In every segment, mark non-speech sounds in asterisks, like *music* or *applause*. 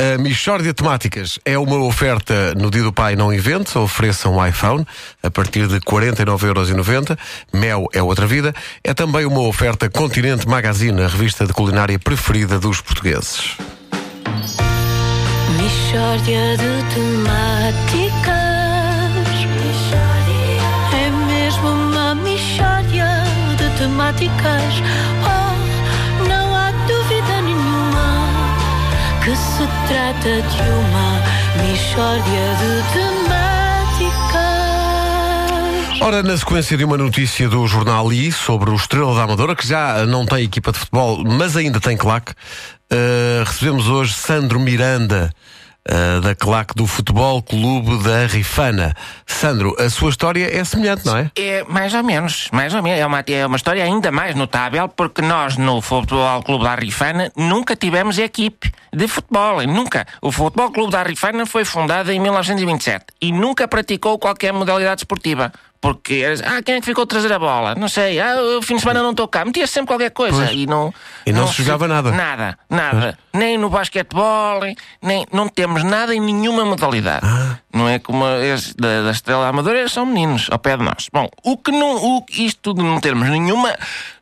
A Michórdia Temáticas é uma oferta no Dia do Pai Não Invente, ofereça um iPhone a partir de 49,90€. Mel é outra vida. É também uma oferta Continente Magazine, a revista de culinária preferida dos portugueses. Mishória de temáticas. É mesmo uma mishória de temáticas. Que se trata de uma mishória de. Ora, na sequência de uma notícia do jornal I sobre o Estrela da Amadora, que já não tem equipa de futebol, mas ainda tem claque, uh, recebemos hoje Sandro Miranda. Uh, da claque do Futebol Clube da Rifana. Sandro, a sua história é semelhante, não é? É, mais ou menos, mais ou menos. É uma, é uma história ainda mais notável porque nós no Futebol Clube da Rifana nunca tivemos equipe de futebol, nunca. O Futebol Clube da Rifana foi fundado em 1927 e nunca praticou qualquer modalidade esportiva. Porque eras, ah, quem é que ficou a trazer a bola? Não sei, ah, o fim de semana não estou cá. Metia sempre qualquer coisa Pois. e não. E não se jogava nada. Nada, nada. Nem no basquetebol, nem. Não temos nada em nenhuma modalidade. Ah. Não é como as da, da Estrela Amadora, são meninos ao pé de nós. Bom, o que não. O, isto de não termos nenhuma.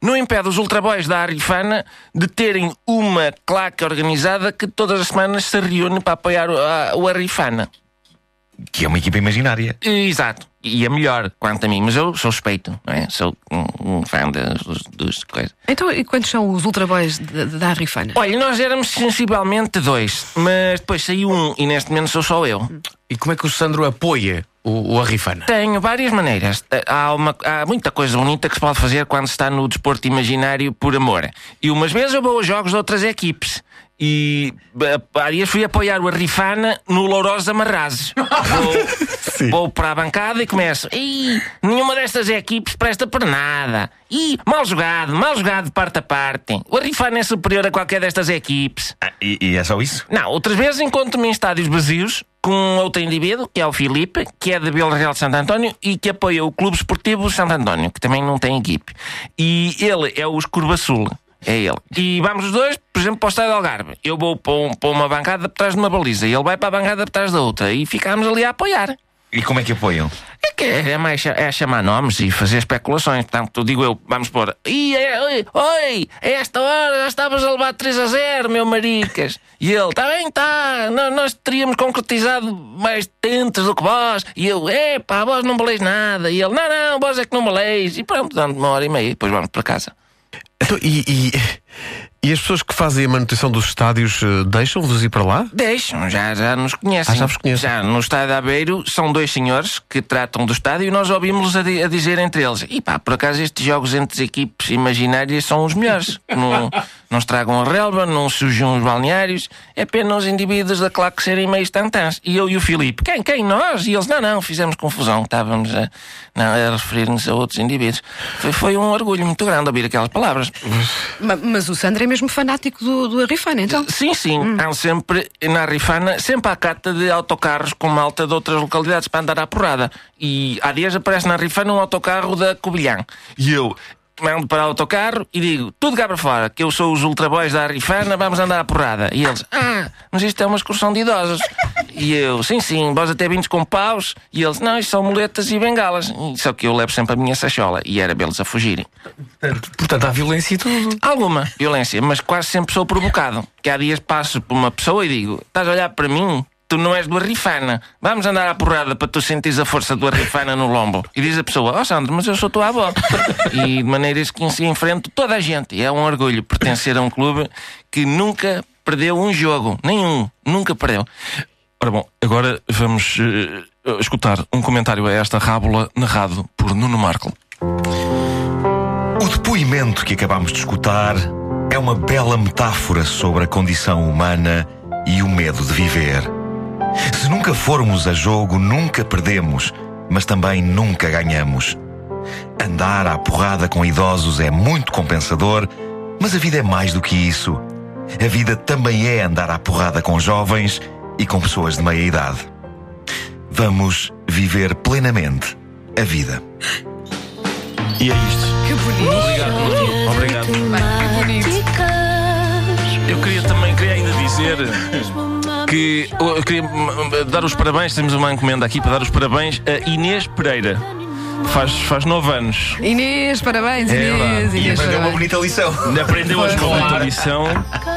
Não impede os ultraboys da Arifana de terem uma claque organizada que todas as semanas se reúne para apoiar o, a, o Arifana. Que é uma equipa imaginária. Exato. E é melhor, quanto a mim. Mas eu sou suspeito, não é? Sou um, um fã das, dos, dos coisas. Então, e quantos são os ultraboys da, da Rifana? Olha, nós éramos sensivelmente dois, mas depois saiu um e neste momento sou só eu. E como é que o Sandro apoia o, o Arrifana? Tenho várias maneiras. Há, uma- há muita coisa bonita que se pode fazer quando se está no desporto imaginário por amor. E umas vezes eu vou a jogos de outras equipes. E eh, há dias fui apoiar o Arrifana no Lourosa Marrazes. *laughs* Vou, vou para a bancada e começo. Ih, nenhuma destas equipes presta para nada. Ih, mal jogado, mal jogado de parte a parte. O Arrifana é superior a qualquer destas equipes. Ah, e, e é só isso? Não, outras vezes encontro-me em estádios vazios com outro indivíduo, que é o Filipe, que é de Vila Real de Santo António e que apoia o Clube Esportivo Santo António, que também não tem equipe. E ele é o Escurva Sul. É ele. E vamos os dois, por exemplo, para o Estádio Algarve. Eu vou para, um- para uma bancada por trás de uma baliza e ele vai para a bancada por trás da outra e ficamos ali a apoiar. E como é que apoiam? É que é mais cha- é chamar nomes e fazer especulações. Portanto, digo eu, vamos pôr. É, oi, oi, a esta hora já estavas a levar 3 a 0, meu maricas. E ele, está bem, está. Nós teríamos concretizado mais tentes do que vós. E eu, é pá, vós não valeis nada. E ele, não, não, vós é que não valeis. E pronto, dando uma hora e meia. E depois vamos para casa. Então, e, e- e as pessoas que fazem a manutenção dos estádios eh, deixam-vos ir para lá? Deixam, já, já nos conhecem. Ah, já vos conhecem. Já no estádio de Aveiro são dois senhores que tratam do estádio e nós ouvimos-los a, di- a dizer entre eles: e pá, por acaso estes jogos entre as equipes imaginárias são os melhores. *laughs* não, não estragam a relva, não sujam os balneários, é pena os indivíduos da claque serem meio tantãs. E eu e o Filipe: quem, quem? Nós? E eles: não, não, fizemos confusão, estávamos a, não, a referir-nos a outros indivíduos. Foi, foi um orgulho muito grande ouvir aquelas palavras. Ma- Mas o Sandro é mesmo fanático do, do Arrifana, então. Sim, sim. Há sempre, na Rifana, sempre há cata de autocarros com malta de outras localidades para andar à porrada. E há dias aparece na Rifana um autocarro da Covilhã. E eu mando para o autocarro e digo, tudo cá para fora, que eu sou os ultraboys da Rifana, vamos andar à porrada. E eles, ah, mas isto é uma excursão de idosos. E eu, sim, sim, vós até vindos com paus. E eles, não, isto são muletas e bengalas. E Só que eu levo sempre a minha sachola. E era belos a fugirem. Portanto, há violência e tudo. Alguma violência, mas quase sempre sou provocado. Que há dias passo por uma pessoa e digo: estás a olhar para mim? Tu não és do Arrifana. Vamos andar à porrada para tu sentires a força do Arrifana no lombo. E diz a pessoa: Ó Sandro, mas eu sou tua avó. e de maneiras que se enfrento toda a gente. E é um orgulho pertencer a um clube que nunca perdeu um jogo. Nenhum. Nunca perdeu. Ora bom, agora vamos eh, escutar um comentário a esta rábula narrado por Nuno Marco. O depoimento que acabamos de escutar é uma bela metáfora sobre a condição humana e o medo de viver. Se nunca formos a jogo, nunca perdemos, mas também nunca ganhamos. Andar à porrada com idosos é muito compensador, mas a vida é mais do que isso. A vida também é andar à porrada com jovens e com pessoas de meia idade. Vamos viver plenamente a vida. E é isto. Que bonito. Obrigado. Obrigado. Queria ainda dizer que eu queria dar os parabéns, temos uma encomenda aqui para dar os parabéns a Inês Pereira. Faz, faz nove anos. Inês, parabéns, É Inês. verdade. E Inês, aprendeu uma bonita lição. Aprendeu hoje uma outra lição.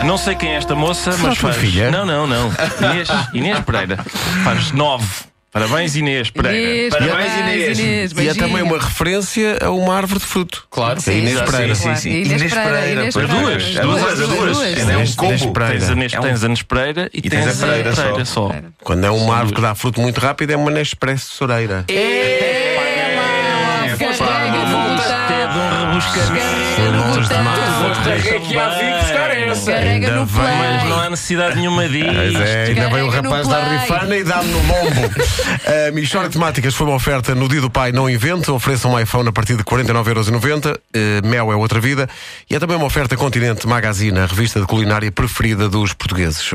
Não sei quem é esta moça, Será mas faz. filha? Não, não, não. Inês, Inês Pereira. Faz nove. Parabéns, Inês Pereira. Inês, Parabéns, Inês. Inês. E é também uma referência a uma árvore de fruto. Claro. É Inês Sim, Pereira. sim, sim. Inês Pereira, Inês Pereira. duas, As duas, duas, as as duas. duas. É um Inês- combo. Inês Pereira. Tens Inês, É um- tens Anes Pereira e, E tens a Pereira só. só. Quando é uma árvore que dá fruto muito rápido, é uma Nespresso-soreira. Carrega no botão. É de um rebuscamento. Carrega no botão. Aqui há Carrega Ainda no bem, Mas não play. há necessidade nenhuma disto. Pois é, ainda veio o rapaz da play. Rifana e dá-me no lombo. A *laughs* Michória Temáticas foi uma oferta no dia do pai, não invente. Ofereça um iPhone a partir de 49,90€. Uh, Mel é outra vida. E é também uma oferta Continente Magazine, a revista de culinária preferida dos portugueses.